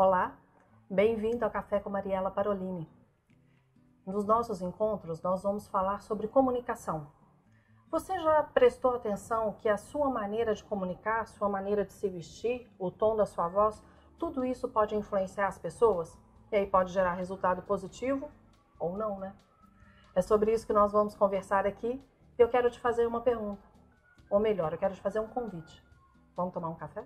Olá, bem-vindo ao Café com Mariela Parolini. Nos nossos encontros, nós vamos falar sobre comunicação. Você já prestou atenção que a sua maneira de comunicar, sua maneira de se vestir, o tom da sua voz, tudo isso pode influenciar as pessoas? E aí pode gerar resultado positivo ou não, né? É sobre isso que nós vamos conversar aqui. e Eu quero te fazer uma pergunta. Ou melhor, eu quero te fazer um convite. Vamos tomar um café?